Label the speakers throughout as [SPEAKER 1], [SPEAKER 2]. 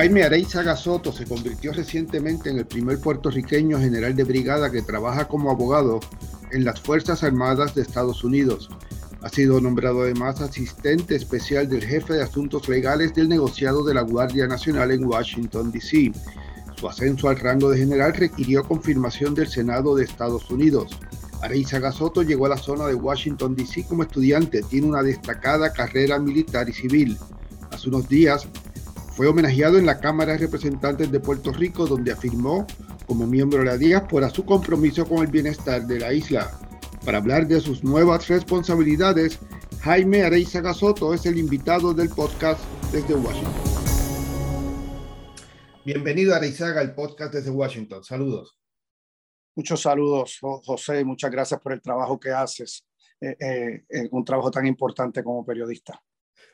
[SPEAKER 1] Jaime Areizaga Soto se convirtió recientemente en el primer puertorriqueño general de brigada que trabaja como abogado en las Fuerzas Armadas de Estados Unidos. Ha sido nombrado además asistente especial del jefe de asuntos legales del negociado de la Guardia Nacional en Washington, D.C. Su ascenso al rango de general requirió confirmación del Senado de Estados Unidos. Areizaga Soto llegó a la zona de Washington, D.C. como estudiante. Tiene una destacada carrera militar y civil. Hace unos días fue homenajeado en la Cámara de Representantes de Puerto Rico, donde afirmó, como miembro de la diáspora, su compromiso con el bienestar de la isla. Para hablar de sus nuevas responsabilidades, Jaime Areizaga Soto es el invitado del podcast desde Washington. Bienvenido a Areizaga, el podcast desde Washington. Saludos.
[SPEAKER 2] Muchos saludos, José, muchas gracias por el trabajo que haces, eh, eh, un trabajo tan importante como periodista.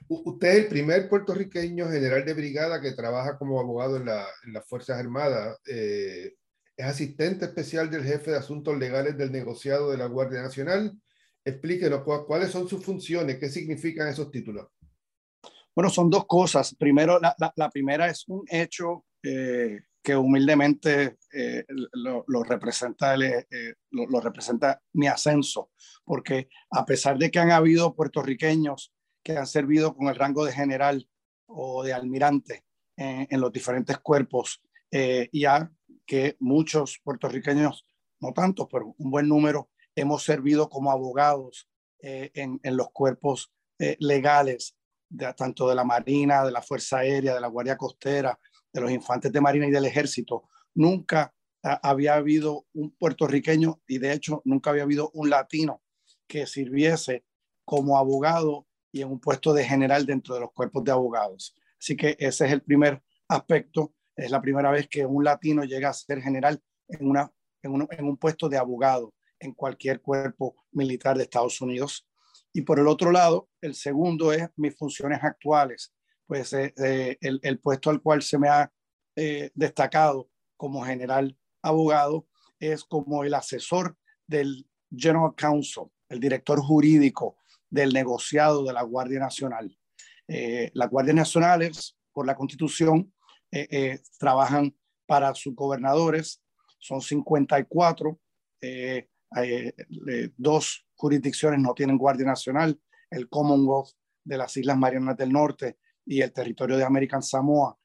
[SPEAKER 1] Usted es el primer puertorriqueño general de brigada que trabaja como abogado en, las Fuerzas Armadas. Eh, es asistente especial del jefe de asuntos legales del negociado de la Guardia Nacional. Explíquenos cuáles son sus funciones, qué significan esos títulos.
[SPEAKER 2] Bueno, son dos cosas. Primero, la, primera es un hecho eh, que humildemente eh, lo, representa lo representa mi ascenso, porque a pesar de que han habido puertorriqueños que han servido con el rango de general o de almirante en, los diferentes cuerpos, eh, ya que muchos puertorriqueños, no tantos, pero un buen número, hemos servido como abogados eh, en, los cuerpos eh, legales, de, tanto de la Marina, de la Fuerza Aérea, de la Guardia Costera, de los infantes de Marina y del Ejército. Nunca había habido un puertorriqueño y de hecho nunca había habido un latino que sirviese como abogado y en un puesto de general dentro de los cuerpos de abogados. Así que ese es el primer aspecto. Es la primera vez que un latino llega a ser general en, una, en, un, en un puesto de abogado en cualquier cuerpo militar de Estados Unidos. Y por el otro lado, el segundo es mis funciones actuales, pues eh, eh, el, puesto al cual se me ha eh, destacado como general abogado es como el asesor del General Counsel, el director jurídico del negociado de la Guardia Nacional. Eh, las Guardias Nacionales, por la Constitución, eh, eh, trabajan para sus gobernadores, son 54, dos jurisdicciones no tienen Guardia Nacional, el Commonwealth de las Islas Marianas del Norte y el territorio de American Samoa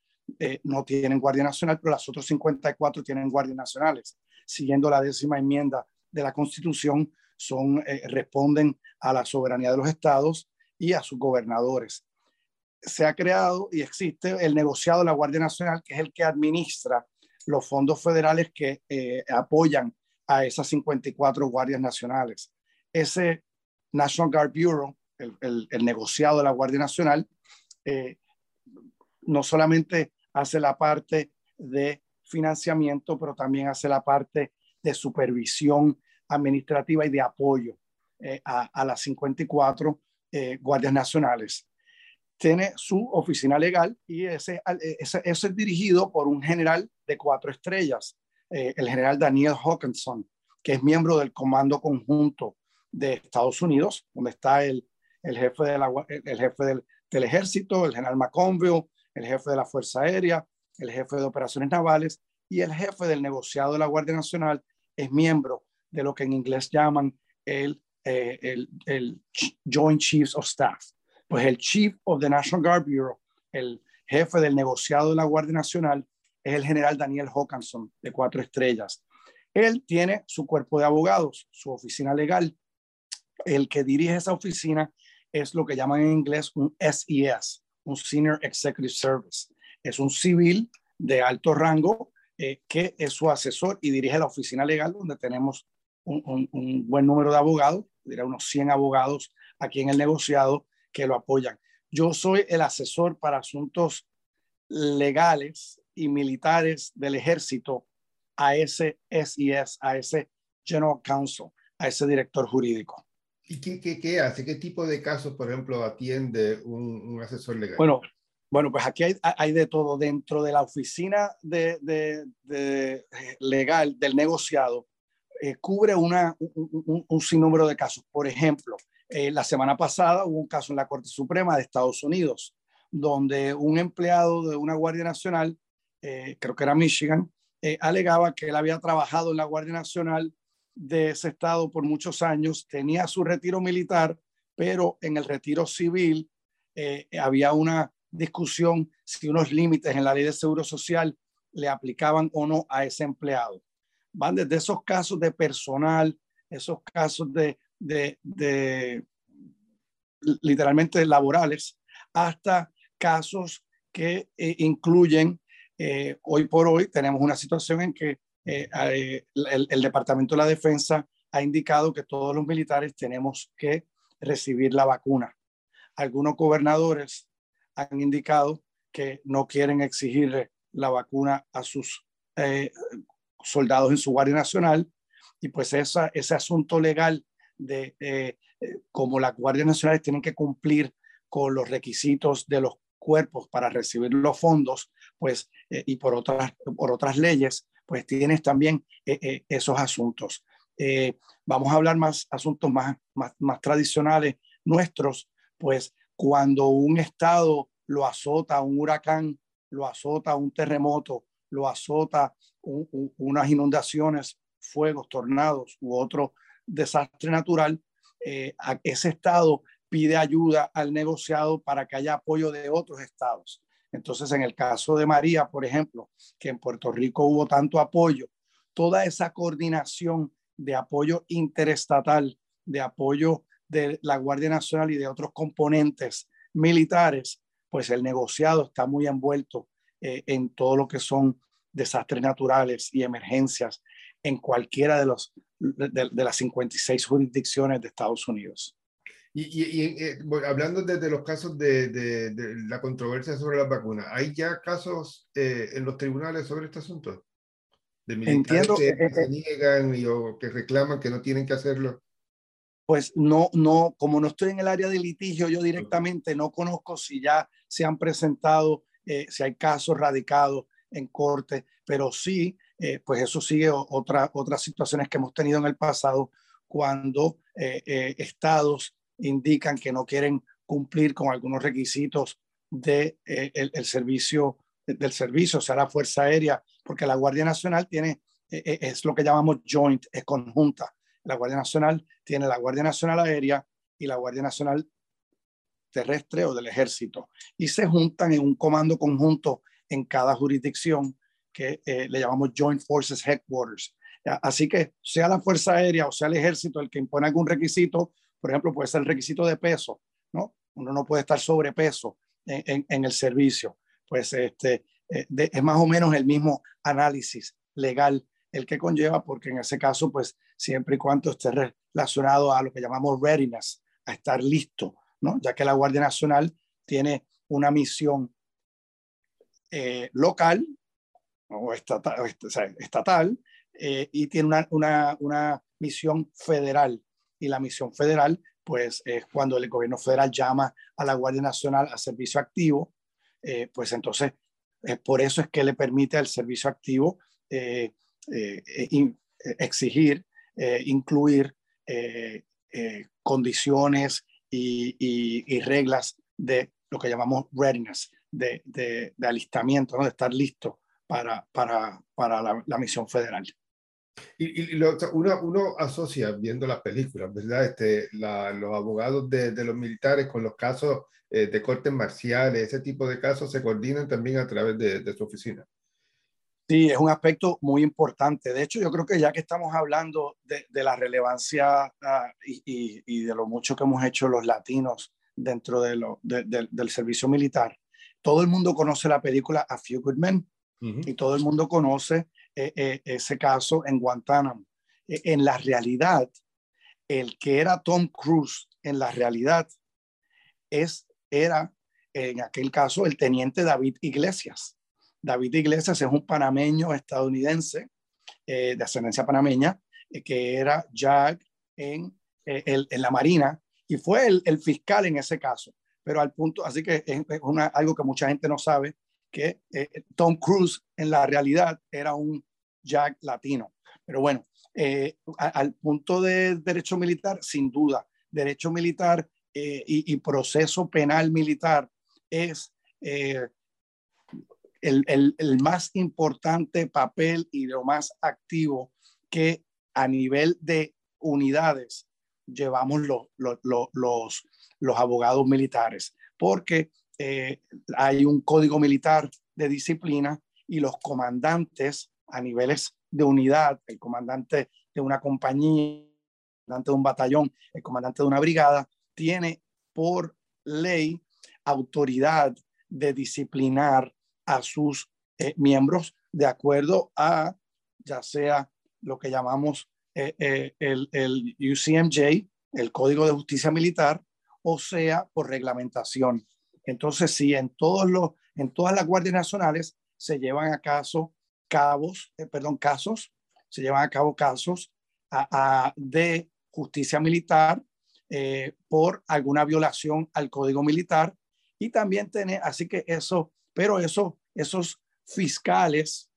[SPEAKER 2] no tienen Guardia Nacional, pero las otras 54 tienen Guardias Nacionales. Siguiendo la décima enmienda de la Constitución, eh, responden a la soberanía de los estados y a sus gobernadores. Se ha creado y existe el negociado de la Guardia Nacional, que es el que administra los fondos federales que eh, apoyan a esas 54 guardias nacionales. Ese National Guard Bureau, el, el, negociado de la Guardia Nacional, eh, no solamente hace la parte de financiamiento, pero también hace la parte de supervisión administrativa y de apoyo eh, a, las 54 eh, guardias nacionales. Tiene su oficina legal y ese, ese, es dirigido por un general de cuatro estrellas, eh, el general Daniel Hawkinson, que es miembro del Comando Conjunto de Estados Unidos, donde está el, el jefe, de la, el jefe del, del ejército, el general McConville, el jefe de la Fuerza Aérea, el jefe de operaciones navales y el jefe del negociado de la Guardia Nacional es miembro de lo que en inglés llaman el, eh, el, el, Joint Chiefs of Staff. Pues el Chief of the National Guard Bureau, el jefe del negociado de la Guardia Nacional, es el general Daniel Hawkinson, de cuatro estrellas. Él tiene su cuerpo de abogados, su oficina legal. El que dirige esa oficina es lo que llaman en inglés un SES, un Senior Executive Service. Es un civil de alto rango eh, que es su asesor y dirige la oficina legal donde tenemos un, buen número de abogados, diría unos 100 abogados aquí en el negociado que lo apoyan. Yo soy el asesor para asuntos legales y militares del ejército a ese SIS, a ese General Counsel, a ese director jurídico.
[SPEAKER 1] ¿Y qué, qué, hace? ¿Qué tipo de casos, por ejemplo, atiende un, asesor legal?
[SPEAKER 2] Bueno, bueno, pues aquí hay, hay, de todo. Dentro de la oficina de, de, de legal del negociado, eh, cubre una, un, sinnúmero de casos. Por ejemplo, eh, la semana pasada hubo un caso en la Corte Suprema de Estados Unidos donde un empleado de una Guardia Nacional, eh, creo que era Michigan, alegaba que él había trabajado en la Guardia Nacional de ese estado por muchos años, tenía su retiro militar, pero en el retiro civil había una discusión si unos límites en la ley de seguro social le aplicaban o no a ese empleado. Van desde esos casos de personal, esos casos de, literalmente laborales, hasta casos que eh, incluyen, eh, hoy por hoy tenemos una situación en que el, el Departamento de la Defensa ha indicado que todos los militares tenemos que recibir la vacuna. Algunos gobernadores han indicado que no quieren exigir la vacuna a sus eh, soldados en su Guardia Nacional y pues esa, ese asunto legal de eh, como las Guardias Nacionales tienen que cumplir con los requisitos de los cuerpos para recibir los fondos, pues, eh, y por otras, por otras leyes, pues tienes también esos asuntos. vamos a hablar más asuntos más, más, más tradicionales nuestros, pues cuando un estado lo azota un huracán, lo azota un terremoto, lo azota unas inundaciones, fuegos, tornados u otro desastre natural, eh, ese estado pide ayuda al negociado para que haya apoyo de otros estados. Entonces, en el caso de María, por ejemplo, que en Puerto Rico hubo tanto apoyo, toda esa coordinación de apoyo interestatal, de apoyo de la Guardia Nacional y de otros componentes militares, pues el negociado está muy envuelto eh, en todo lo que son desastres naturales y emergencias en cualquiera de, los, de, las 56 jurisdicciones de Estados Unidos.
[SPEAKER 1] Y, eh, hablando desde los casos de, de, la controversia sobre las vacunas, ¿hay ya casos eh, en los tribunales sobre este asunto? De militares Entiendo, que se niegan y, o que reclaman que no tienen que hacerlo
[SPEAKER 2] pues no, no, como no estoy en el área de litigio, yo directamente no conozco si ya se han presentado, eh, si hay casos radicados en corte, pero sí, eh, pues eso sigue otra, otras situaciones que hemos tenido en el pasado cuando eh, estados indican que no quieren cumplir con algunos requisitos de, el, servicio, del servicio, o sea, la Fuerza Aérea, porque la Guardia Nacional tiene, es lo que llamamos joint, es conjunta. La Guardia Nacional tiene la Guardia Nacional Aérea y la Guardia Nacional Terrestre o del Ejército y se juntan en un comando conjunto en cada jurisdicción que eh, le llamamos Joint Forces Headquarters. Así que sea la Fuerza Aérea o sea el Ejército el que impone algún requisito, por ejemplo, puede ser el requisito de peso, ¿no? Uno no puede estar sobrepeso en, en, en el servicio. Pues este, eh, es más o menos el mismo análisis legal el que conlleva, porque en ese caso, pues siempre y cuando esté relacionado a lo que llamamos readiness, a estar listo, ¿no? Ya que la Guardia Nacional tiene una misión eh, local o estatal, eh, y tiene una, una, una, misión federal. Y la misión federal, pues es cuando el gobierno federal llama a la Guardia Nacional a servicio activo, eh, pues entonces, por eso es que le permite al servicio activo exigir, incluir condiciones y, reglas de lo que llamamos readiness, de, de, alistamiento, ¿no? de estar listo para, para, para la, misión federal.
[SPEAKER 1] Y, lo, uno, uno, asocia viendo las películas, ¿verdad? Este, los abogados de, de, los militares con los casos de cortes marciales, ese tipo de casos se coordinan también a través de, de su oficina.
[SPEAKER 2] Sí, es un aspecto muy importante. De hecho, yo creo que ya que estamos hablando de, la relevancia ah, y, de lo mucho que hemos hecho los latinos dentro de lo, del servicio militar, todo el mundo conoce la película A Few Good Men y todo el mundo conoce eh, eh, ese caso en Guantánamo. E, en la realidad, el que era Tom Cruise en la realidad es, era en aquel caso el teniente David Iglesias David Iglesias es un panameño estadounidense eh, de ascendencia panameña eh, que era Jack en, eh, en, la Marina y fue el, el, fiscal en ese caso. Pero al punto, así que es, una, algo que mucha gente no sabe, que Tom Cruise en la realidad era un Jack latino. Pero bueno, al punto de derecho militar, sin duda, derecho militar y, proceso penal militar es el, el, el, más importante papel y lo más activo que a nivel de unidades llevamos los, los, los, los abogados militares, porque eh, hay un código militar de disciplina y los comandantes a niveles de unidad, el comandante de una compañía, el comandante de un batallón, el comandante de una brigada, tiene por ley autoridad de disciplinar a sus eh, miembros de acuerdo a ya sea lo que llamamos eh, eh, el, el, UCMJ, el Código de Justicia Militar, o sea por reglamentación. Entonces, si en, todos los, en todas las guardias nacionales se llevan a caso cabos, perdón, casos, se llevan a cabo casos a, de justicia militar por alguna violación al código militar y también tiene, así que eso, pero eso esos fiscales,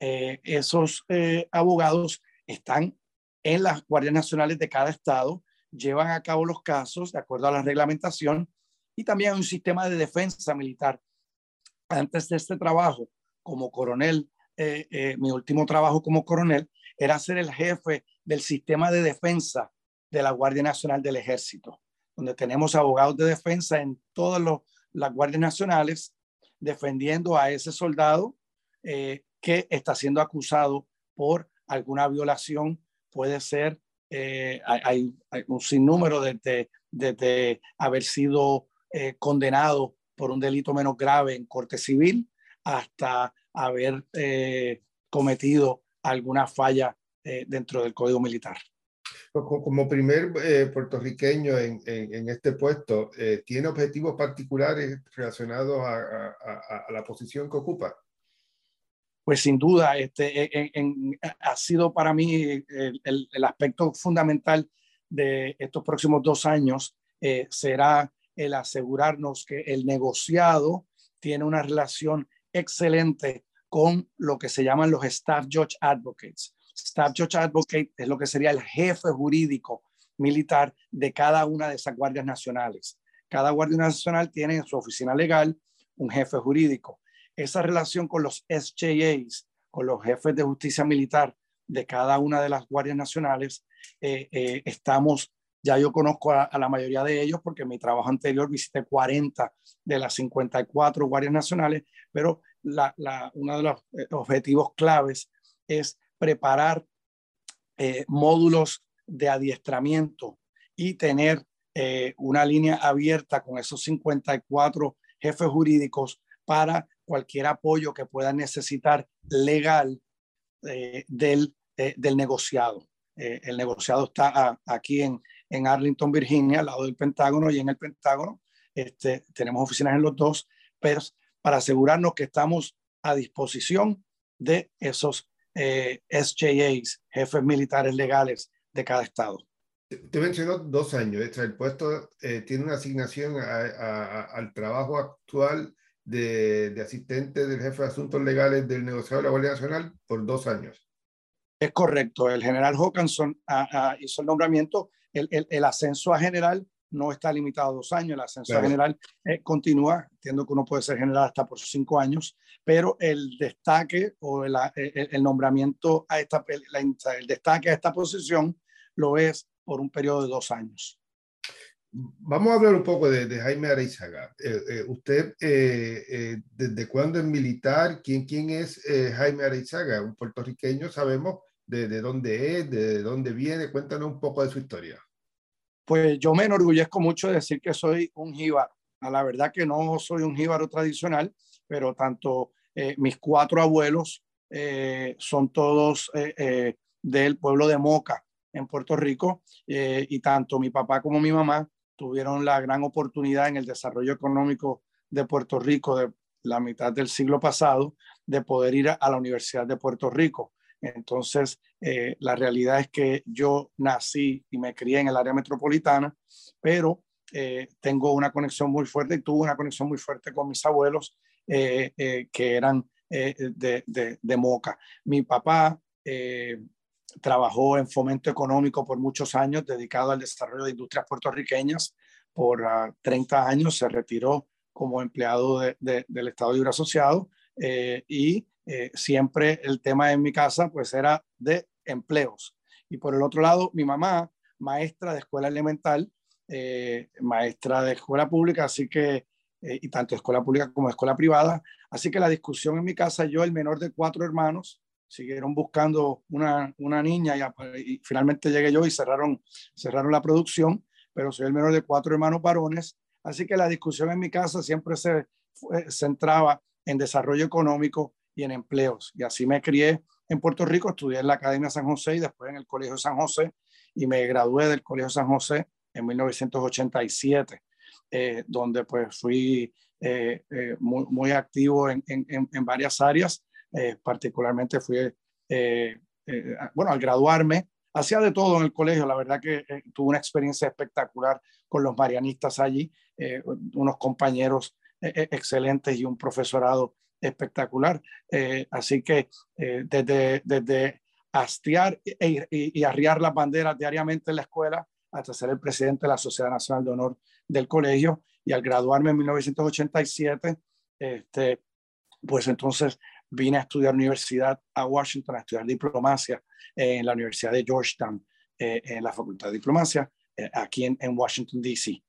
[SPEAKER 2] eh, esos eh, abogados están en las guardias nacionales de cada estado, llevan a cabo los casos de acuerdo a la reglamentación y también hay un sistema de defensa militar. Antes de este trabajo como coronel, eh, mi último trabajo como coronel era ser el jefe del sistema de defensa de la Guardia Nacional del Ejército, donde tenemos abogados de defensa en todas las guardias nacionales defendiendo a ese soldado eh, que está siendo acusado por alguna violación. Puede ser, eh, hay, un sinnúmero de, de, haber sido eh, condenado por un delito menos grave en corte civil hasta haber cometido alguna falla dentro del código militar.
[SPEAKER 1] Como primer eh, puertorriqueño en, en, este puesto, eh, ¿tiene objetivos particulares relacionados a, a, la posición que ocupa?
[SPEAKER 2] Pues sin duda, este, en, ha sido para mí el, el, aspecto fundamental de estos próximos dos años eh, será el asegurarnos que el negociado tiene una relación excelente con lo que se llaman los staff judge advocates. Staff Judge Advocate es lo que sería el jefe jurídico militar de cada una de esas guardias nacionales. Cada guardia nacional tiene en su oficina legal un jefe jurídico. Esa relación con los SJAs, con los jefes de justicia militar de cada una de las guardias nacionales, eh, eh, estamos, ya yo conozco a, la mayoría de ellos porque en mi trabajo anterior visité 40 de las 54 guardias nacionales, pero la, uno de los eh, objetivos claves es preparar eh, módulos de adiestramiento y tener eh, una línea abierta con esos 54 jefes jurídicos para cualquier apoyo que puedan necesitar legal eh, del, del, negociado. el negociado está aquí en, en, Arlington, Virginia, al lado del Pentágono, y en el Pentágono este, tenemos oficinas en los dos, pero para asegurarnos que estamos a disposición de esos eh, SJAs, jefes militares legales de cada estado.
[SPEAKER 1] Te mencionó dos años. El puesto eh, tiene una asignación al trabajo actual de, asistente del jefe de asuntos legales del negociador de la Guardia Nacional por dos años.
[SPEAKER 2] Es correcto. El general Hawkinson hizo el nombramiento. el, ascenso a general no está limitado a dos años, el ascenso general eh, continúa, entiendo que uno puede ser general hasta por cinco años, pero el destaque o el, el, nombramiento a esta, el destaque a esta posición lo es por un periodo de dos años.
[SPEAKER 1] Vamos a hablar un poco de, Jaime Areizaga. Eh, eh, ¿Usted desde cuándo es militar? ¿Quién, quién es Jaime Areizaga? Un puertorriqueño, sabemos de, de dónde es, de dónde viene. Cuéntanos un poco de su historia
[SPEAKER 2] pues yo me enorgullezco mucho de decir que soy un jíbaro. A la verdad que no soy un jíbaro tradicional, pero tanto eh, mis cuatro abuelos eh, son todos eh, del pueblo de Moca, en Puerto Rico, y tanto mi papá como mi mamá tuvieron la gran oportunidad en el desarrollo económico de Puerto Rico de la mitad del siglo pasado de poder ir a la Universidad de Puerto Rico. Entonces, eh, la realidad es que yo nací y me crié en el área metropolitana, pero eh, tengo una conexión muy fuerte y tuve una conexión muy fuerte con mis abuelos eh, que eran de, de, Moca. Mi papá trabajó en fomento económico por muchos años, dedicado al desarrollo de industrias puertorriqueñas. Por 30 ah, años se retiró como empleado del Estado Libre Asociado y siempre el tema en mi casa pues era de empleos. Y por el otro lado, mi mamá, maestra de escuela elemental, maestra de escuela pública, así que, y tanto escuela pública como escuela privada, así que la discusión en mi casa, yo el menor de cuatro hermanos, siguieron buscando una, una niña y, finalmente llegué yo y cerraron, cerraron la producción, pero soy el menor de cuatro hermanos varones, así que la discusión en mi casa siempre se centraba en desarrollo económico y en empleos. Y así me crié en Puerto Rico, estudié en la Academia San José y después en el Colegio San José y me gradué del Colegio San José en 1987, eh, donde pues fui eh, eh, muy, muy, activo en, en, en varias áreas particularmente fui, bueno, al graduarme, hacía de todo en el colegio, la verdad que tuve una experiencia espectacular con los marianistas allí, unos compañeros excelentes y un profesorado espectacular. así que desde, desde hastiar e y, arriar las banderas diariamente en la escuela hasta ser el presidente de la Sociedad Nacional de Honor del colegio y al graduarme en 1987, este, pues entonces vine a estudiar universidad a Washington, a estudiar diplomacia en la Universidad de Georgetown, eh, en la Facultad de Diplomacia, eh, aquí en, Washington, D.C.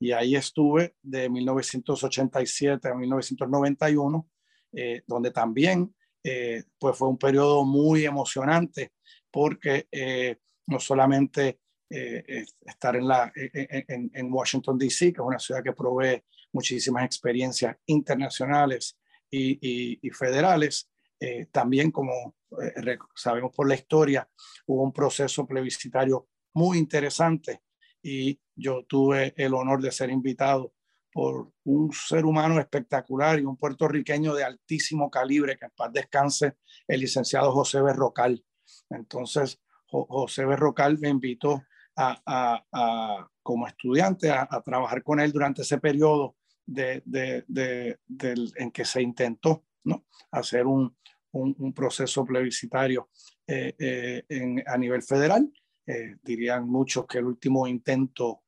[SPEAKER 2] Y ahí estuve de 1987 a 1991, eh, donde también pues fue un periodo muy emocionante porque no solamente estar en, la, en, en Washington, D.C., que es una ciudad que provee muchísimas experiencias internacionales y, federales. Eh, también, como eh, sabemos por la historia, hubo un proceso plebiscitario muy interesante y yo tuve el honor de ser invitado por un ser humano espectacular y un puertorriqueño de altísimo calibre, que en paz descanse, el licenciado José Berrocal. Entonces, José Berrocal me invitó a, como estudiante a, trabajar con él durante ese periodo de, en que se intentó ¿no? hacer un, un, proceso plebiscitario eh, eh, en, a nivel federal. Eh, dirían muchos que el último intento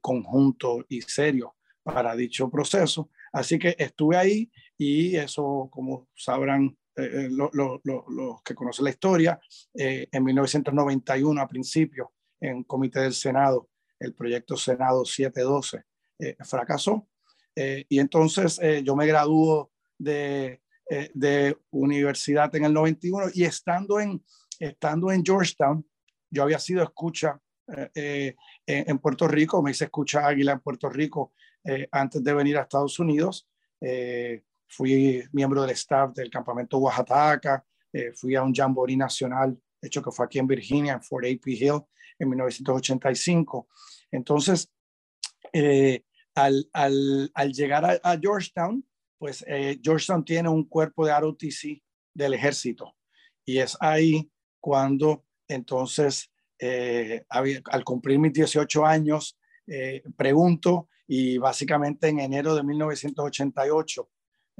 [SPEAKER 2] conjunto y serio para dicho proceso. Así que estuve ahí y eso, como sabrán los que conocen la historia, en 1991 a principio, en comité del Senado, el proyecto Senado 712 fracasó eh, y entonces eh, yo me graduó de, eh, de, universidad en el 91 y estando en, estando en Georgetown, yo había sido escucha en, en, Puerto Rico, me hice escucha águila en Puerto Rico antes de venir a Estados Unidos. fui miembro del staff del campamento Oaxaca, fui a un jamboree nacional, hecho que fue aquí en Virginia, en Fort A.P. Hill, en 1985. Entonces, eh, al, llegar a, Georgetown, pues eh, Georgetown tiene un cuerpo de ROTC del ejército. Y es ahí cuando entonces, eh, al cumplir mis 18 años, eh, pregunto y básicamente en enero de 1988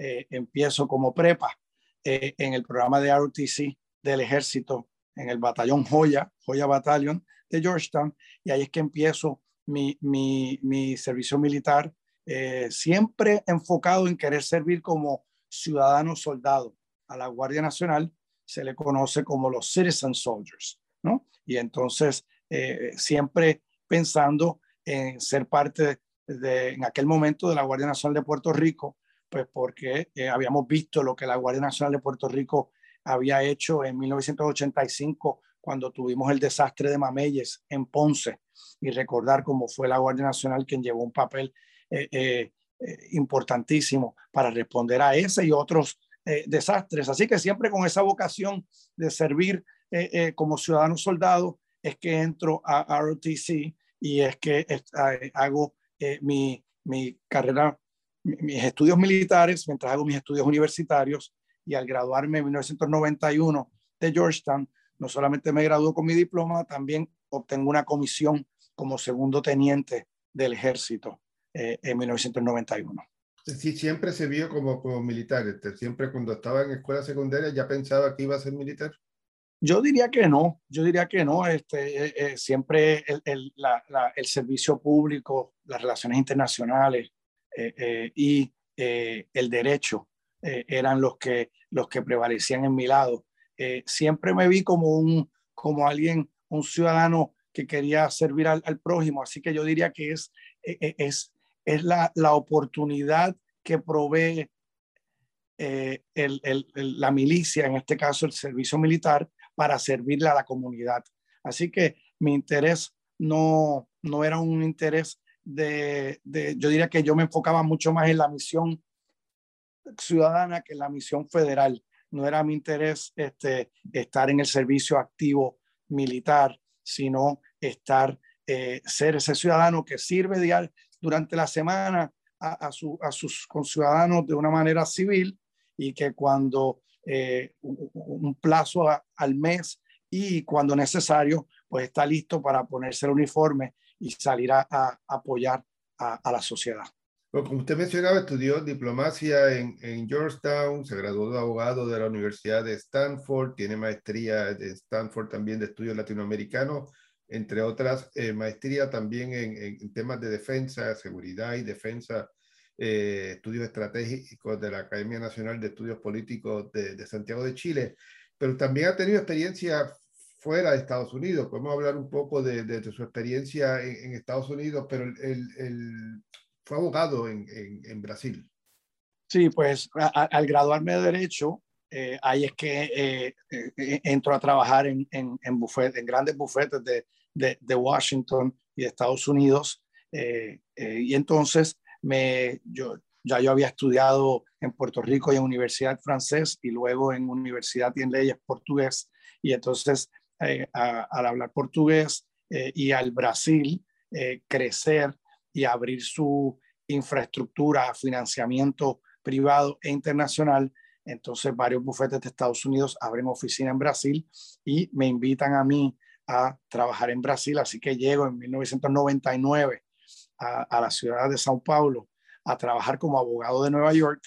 [SPEAKER 2] empiezo como prepa en el programa de ROTC del ejército en el batallón Joya, Joya Battalion de Georgetown, y ahí es que empiezo mi, mi, mi servicio militar, eh, siempre enfocado en querer servir como ciudadano soldado. A la Guardia Nacional se le conoce como los citizen soldiers, Y entonces, eh, siempre pensando en ser parte de, en aquel momento de la Guardia Nacional de Puerto Rico, pues porque eh, habíamos visto lo que la Guardia Nacional de Puerto Rico había hecho en 1985 cuando tuvimos el desastre de Mameyes en Ponce y recordar cómo fue la Guardia Nacional quien llevó un papel eh, importantísimo para responder a ese y otros desastres. Así que siempre con esa vocación de servir como ciudadano soldado es que entro a ROTC y es que hago mi, mi carrera, mis estudios militares mientras hago mis estudios universitarios y al graduarme en 1991 de Georgetown, no solamente me graduó con mi diploma, también obtengo una comisión como segundo teniente del ejército eh, en 1991.
[SPEAKER 1] Sí, siempre se vio como, como militar, este, siempre cuando estaba en escuela secundaria ya pensaba que iba a ser militar.
[SPEAKER 2] Yo diría que no, yo diría que no, este, eh, eh, siempre el, el, el, servicio público, las relaciones internacionales, y el derecho eran los que, los que prevalecían en mi lado. siempre me vi como, un, como alguien, un ciudadano que quería servir al, prójimo, así que yo diría que es, es, es la, la oportunidad que provee eh, la milicia, en este caso el servicio militar, para servirle a la comunidad. Así que mi interés no, no era un interés de, yo diría que yo me enfocaba mucho más en la misión ciudadana que en la misión federal. No era mi interés este, estar en el servicio activo militar, sino estar, eh, ser ese ciudadano que sirve diario durante la semana a, sus conciudadanos de una manera civil y que cuando eh, un, plazo al mes y cuando necesario, pues está listo para ponerse el uniforme y salir a, apoyar a, la sociedad.
[SPEAKER 3] como usted mencionaba, estudió diplomacia en, en, Georgetown, se graduó de abogado de la Universidad de Stanford, tiene maestría de Stanford también de estudios latinoamericanos entre otras eh, maestría también en, temas de defensa, seguridad y defensa, eh, estudios estratégicos de la Academia Nacional de Estudios Políticos de, Santiago de Chile, pero también ha tenido experiencia fuera de Estados Unidos. Podemos hablar un poco de, su experiencia en, Estados Unidos, pero él, fue abogado en, Brasil.
[SPEAKER 2] Sí, pues al graduarme de Derecho, eh, ahí es que eh, entro a trabajar en, grandes bufetes de, Washington y Estados Unidos. Eh, eh, y entonces me, yo, ya yo había estudiado en Puerto Rico y en Universidad Francés y luego en Universidad y en Leyes Portugués. Y entonces, eh, al hablar portugués y al Brasil crecer y abrir su infraestructura, financiamiento privado e internacional, entonces varios bufetes de Estados Unidos abren oficina en Brasil y me invitan a mí a trabajar en Brasil, así que llego en 1999 a, la ciudad de Sao Paulo a trabajar como abogado de Nueva York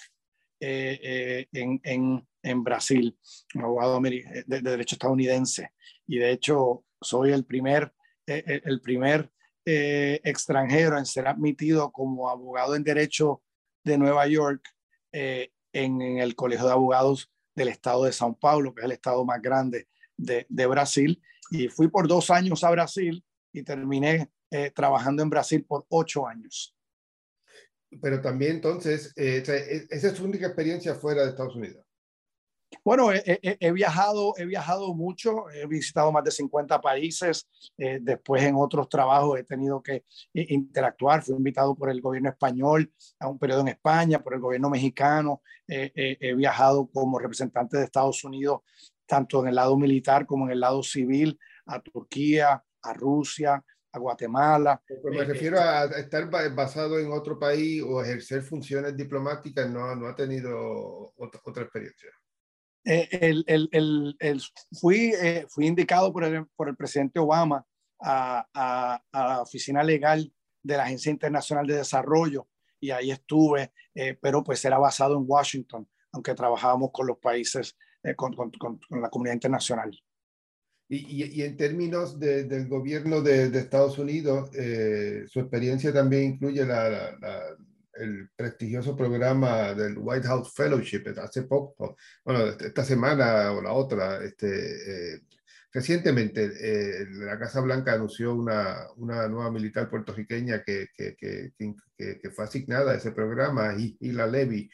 [SPEAKER 2] eh, eh, en, en, en, Brasil, un abogado de, derecho estadounidense. Y de hecho soy el primer, eh, el primer extranjero en ser admitido como abogado en derecho de Nueva York en, en, el Colegio de Abogados del Estado de Sao Paulo, que es el estado más grande de, de Brasil y fui por dos años a Brasil y terminé eh, trabajando en Brasil por ocho años.
[SPEAKER 3] Pero también entonces, eh, e, esa es su única experiencia fuera de Estados Unidos.
[SPEAKER 2] Bueno, he, viajado, he viajado mucho, he visitado más de 50 países, eh, después en otros trabajos he tenido que interactuar, fui invitado por el gobierno español a un periodo en España, por el gobierno mexicano, he viajado como representante de Estados Unidos tanto en el lado militar como en el lado civil, a Turquía, a Rusia, a Guatemala.
[SPEAKER 3] me eh, refiero a estar basado en otro país o ejercer funciones diplomáticas, no, no ha tenido otra, experiencia.
[SPEAKER 2] Eh, el, el, el, fui, eh, fui indicado por el, por el presidente Obama a, a, a, la oficina legal de la Agencia Internacional de Desarrollo y ahí estuve, pero pues era basado en Washington, aunque trabajábamos con los países eh, con, con, con, la comunidad internacional.
[SPEAKER 3] Y, y, en términos de, del gobierno de, de Estados Unidos, eh, su experiencia también incluye la, la, el prestigioso programa del White House Fellowship hace poco, bueno, esta semana o la otra, este, eh, recientemente la Casa Blanca anunció una, una nueva militar puertorriqueña que, que, que, que, fue asignada a ese programa, y, y la Levy,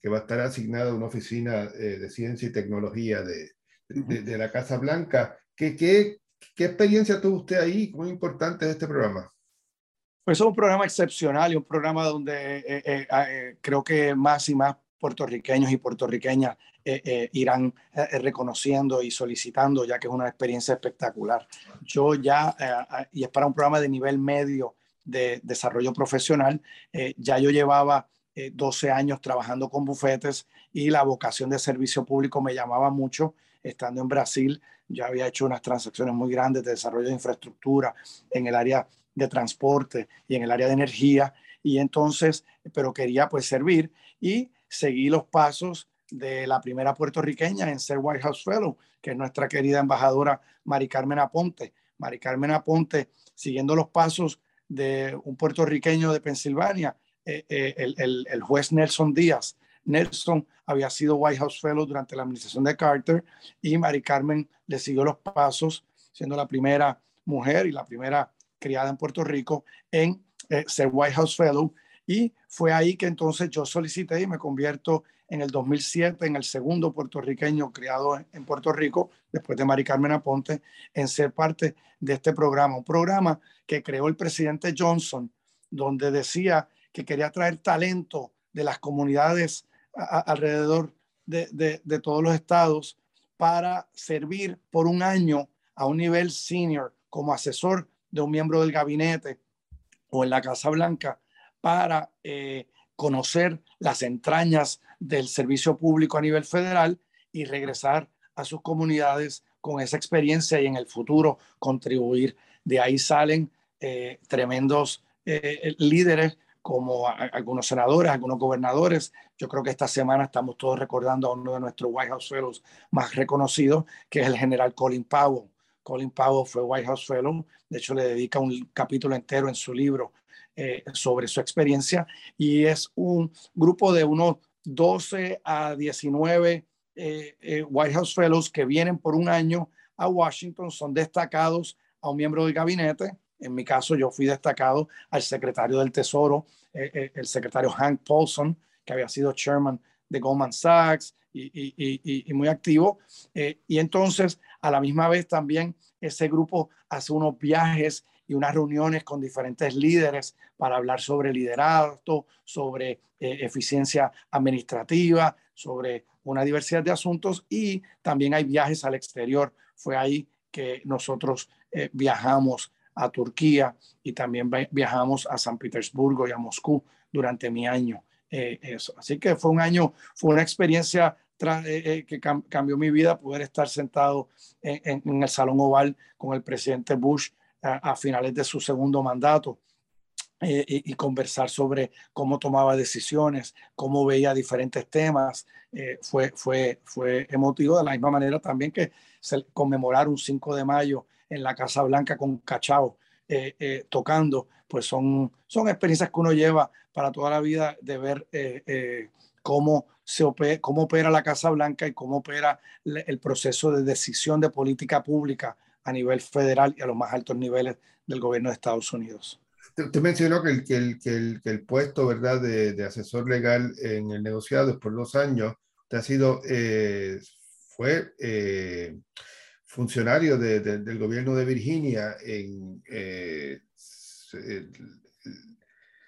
[SPEAKER 3] que va a estar asignada a una oficina eh, de ciencia y tecnología de, de, la Casa Blanca. ¿Qué, qué, qué experiencia tuvo usted ahí? ¿Cómo importante es este programa?
[SPEAKER 2] Pues es un programa excepcional y un programa donde eh, eh, creo que más y más puertorriqueños y puertorriqueñas irán reconociendo y solicitando, ya que es una experiencia espectacular. Yo ya, y es para un programa de nivel medio de desarrollo profesional, ya yo llevaba 12 eh, años trabajando con bufetes y la vocación de servicio público me llamaba mucho. Estando en Brasil, ya había hecho unas transacciones muy grandes de desarrollo de infraestructura en el área de transporte y en el área de energía. Y entonces, pero quería pues servir y seguí los pasos de la primera puertorriqueña en ser White House Fellow, que es nuestra querida embajadora Mari Carmen Aponte. Mari Carmen Aponte, siguiendo los pasos de un puertorriqueño de Pensilvania, el, el, el, juez Nelson Díaz. Nelson había sido White House Fellow durante la administración de Carter y Mari Carmen le siguió los pasos, siendo la primera mujer y la primera criada en Puerto Rico en ser White House Fellow. Y fue ahí que entonces yo solicité y me convierto en el 2007 en el segundo puertorriqueño criado en Puerto Rico, después de Mari Carmen Aponte, en ser parte de este programa. Un programa que creó el presidente Johnson, donde decía que quería traer talento de las comunidades alrededor de, de todos los estados para servir por un año a un nivel senior como asesor de un miembro del gabinete o en la Casa Blanca para eh, conocer las entrañas del servicio público a nivel federal y regresar a sus comunidades con esa experiencia y en el futuro contribuir. De ahí salen eh, tremendos eh, líderes como algunos senadores, algunos gobernadores. Yo creo que esta semana estamos todos recordando a uno de nuestros White House Fellows más reconocidos, que es el general Colin Powell. Colin Powell fue White House Fellow, de hecho le dedica un capítulo entero en su libro eh, sobre su experiencia y es un grupo de unos 12 a 19 eh, eh, White House Fellows que vienen por un año a Washington, son destacados a un miembro del gabinete. En mi caso, yo fui destacado al secretario del Tesoro, el secretario Hank Paulson, que había sido chairman de Goldman Sachs y, y, y muy activo. y entonces, a la misma vez también, ese grupo hace unos viajes y unas reuniones con diferentes líderes para hablar sobre liderazgo, sobre eh, eficiencia administrativa, sobre una diversidad de asuntos y también hay viajes al exterior. Fue ahí que nosotros eh, viajamos a Turquía y también viajamos a San Petersburgo y a Moscú durante mi año. Eh. Así que fue un año, fue una experiencia que cambió mi vida poder estar sentado en, el Salón Oval con el presidente Bush a, finales de su segundo mandato. Eh, y, conversar sobre cómo tomaba decisiones, cómo veía diferentes temas. Eh, fue, fue, fue emotivo de la misma manera también que conmemorar un 5 de mayo en la Casa Blanca con Cachao eh, tocando, pues son, son experiencias que uno lleva para toda la vida de ver cómo, se opera, cómo opera la Casa Blanca y cómo opera el proceso de decisión de política pública a nivel federal y a los más altos niveles del gobierno de Estados Unidos.
[SPEAKER 3] Usted mencionó que el, que el, que el, que el puesto ¿verdad? De, de, asesor legal en el negociado por dos años, usted ha sido, eh, fue eh, funcionario de, de, del gobierno de Virginia, en, eh,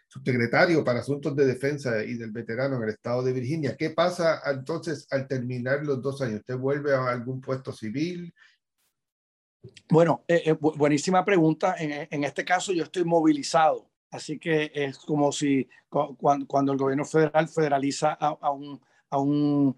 [SPEAKER 3] subsecretario para asuntos de defensa y del veterano en el estado de Virginia. ¿Qué pasa entonces al terminar los dos años? ¿Usted vuelve a algún puesto civil?
[SPEAKER 2] Bueno, eh, eh, buenísima pregunta. En, este caso yo estoy movilizado, así que es como si cuando, el gobierno federal federaliza a, un,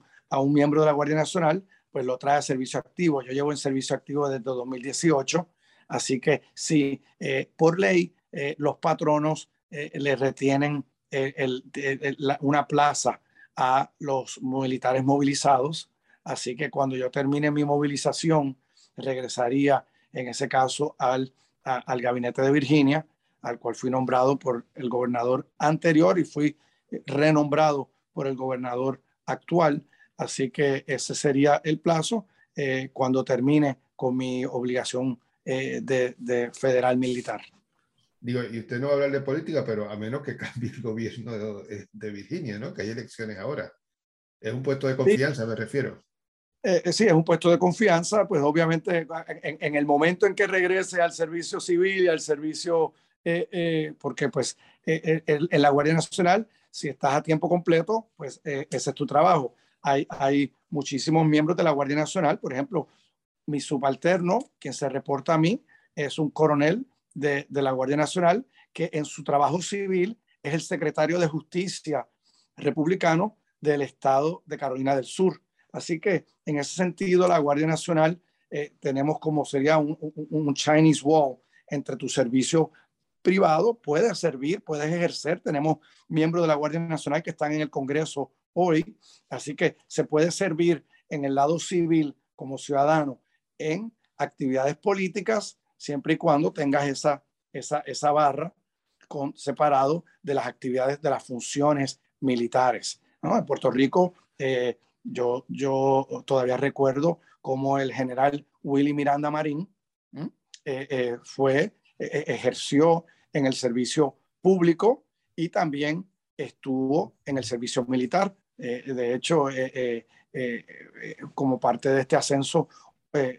[SPEAKER 2] miembro de la Guardia Nacional, pues lo trae a servicio activo. Yo llevo en servicio activo desde 2018, así que sí, eh, por ley eh, los patronos eh, le retienen la, una plaza a los militares movilizados, así que cuando yo termine mi movilización, regresaría en ese caso al, al gabinete de Virginia, al cual fui nombrado por el gobernador anterior y fui renombrado por el gobernador actual. Así que ese sería el plazo eh, cuando termine con mi obligación eh, de, de, federal militar.
[SPEAKER 3] Digo, y usted no va a hablar de política, pero a menos que cambie el gobierno de, de Virginia, ¿no? Que hay elecciones ahora. Es un puesto de confianza, sí. me refiero.
[SPEAKER 2] Eh, eh, sí, es un puesto de confianza, pues obviamente en, en, el momento en que regrese al servicio civil y al servicio, eh, eh porque pues en, la Guardia Nacional, si estás a tiempo completo, pues ese es tu trabajo. Hay, hay muchísimos miembros de la Guardia Nacional, por ejemplo, mi subalterno, quien se reporta a mí, es un coronel de, la Guardia Nacional que en su trabajo civil es el secretario de Justicia republicano del estado de Carolina del Sur. Así que en ese sentido, la Guardia Nacional eh, tenemos como sería un, un, un, Chinese wall entre tu servicio privado, puedes servir, puedes ejercer. Tenemos miembros de la Guardia Nacional que están en el Congreso hoy, así que se puede servir en el lado civil como ciudadano en actividades políticas, siempre y cuando tengas esa, esa, esa barra con, separado de las actividades de las funciones militares. En Puerto Rico, eh, yo, yo todavía recuerdo cómo el general Willy Miranda Marín fue, ejerció en el servicio público y también estuvo en el servicio militar. De hecho, como parte de este ascenso,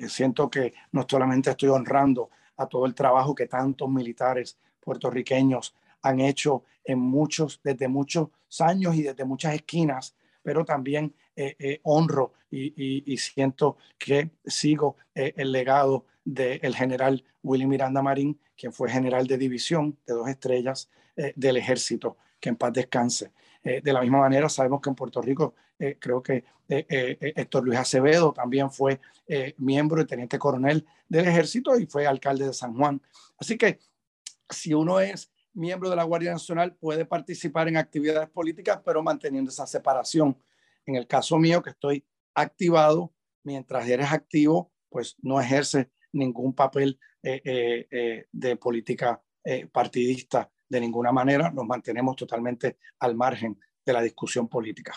[SPEAKER 2] siento que no solamente estoy honrando a todo el trabajo que tantos militares puertorriqueños han hecho en muchos, desde muchos años y desde muchas esquinas, pero también eh, eh, honro y, siento que sigo eh, el legado del general Willy Miranda Marín, quien fue general de división de dos estrellas del ejército, que en paz descanse. De la misma manera, sabemos que en Puerto Rico, creo que Héctor Luis Acevedo también fue miembro y teniente coronel del ejército y fue alcalde de San Juan. Así que si uno es miembro de la Guardia Nacional, puede participar en actividades políticas, pero manteniendo esa separación. En el caso mío, que estoy activado, mientras eres activo, pues no ejerce ningún papel eh, eh, eh, de política partidista de ninguna manera. Nos mantenemos totalmente al margen de la discusión política.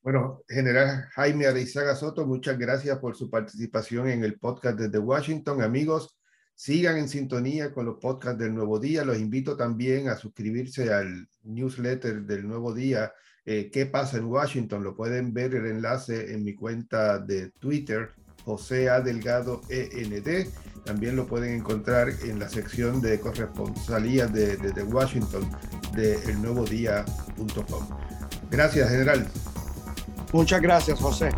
[SPEAKER 3] Bueno, General Jaime Arizaga Soto, muchas gracias por su participación en el podcast desde Washington. Amigos, Sigan en sintonía con los podcasts del Nuevo Día. Los invito también a suscribirse al newsletter del Nuevo Día. Eh, ¿Qué pasa en Washington? Lo pueden ver el enlace en mi cuenta de Twitter, José A. Delgado END. También lo pueden encontrar en la sección de corresponsalía de, de, de Washington de elnuevodía.com. Gracias, general.
[SPEAKER 2] Muchas gracias, José.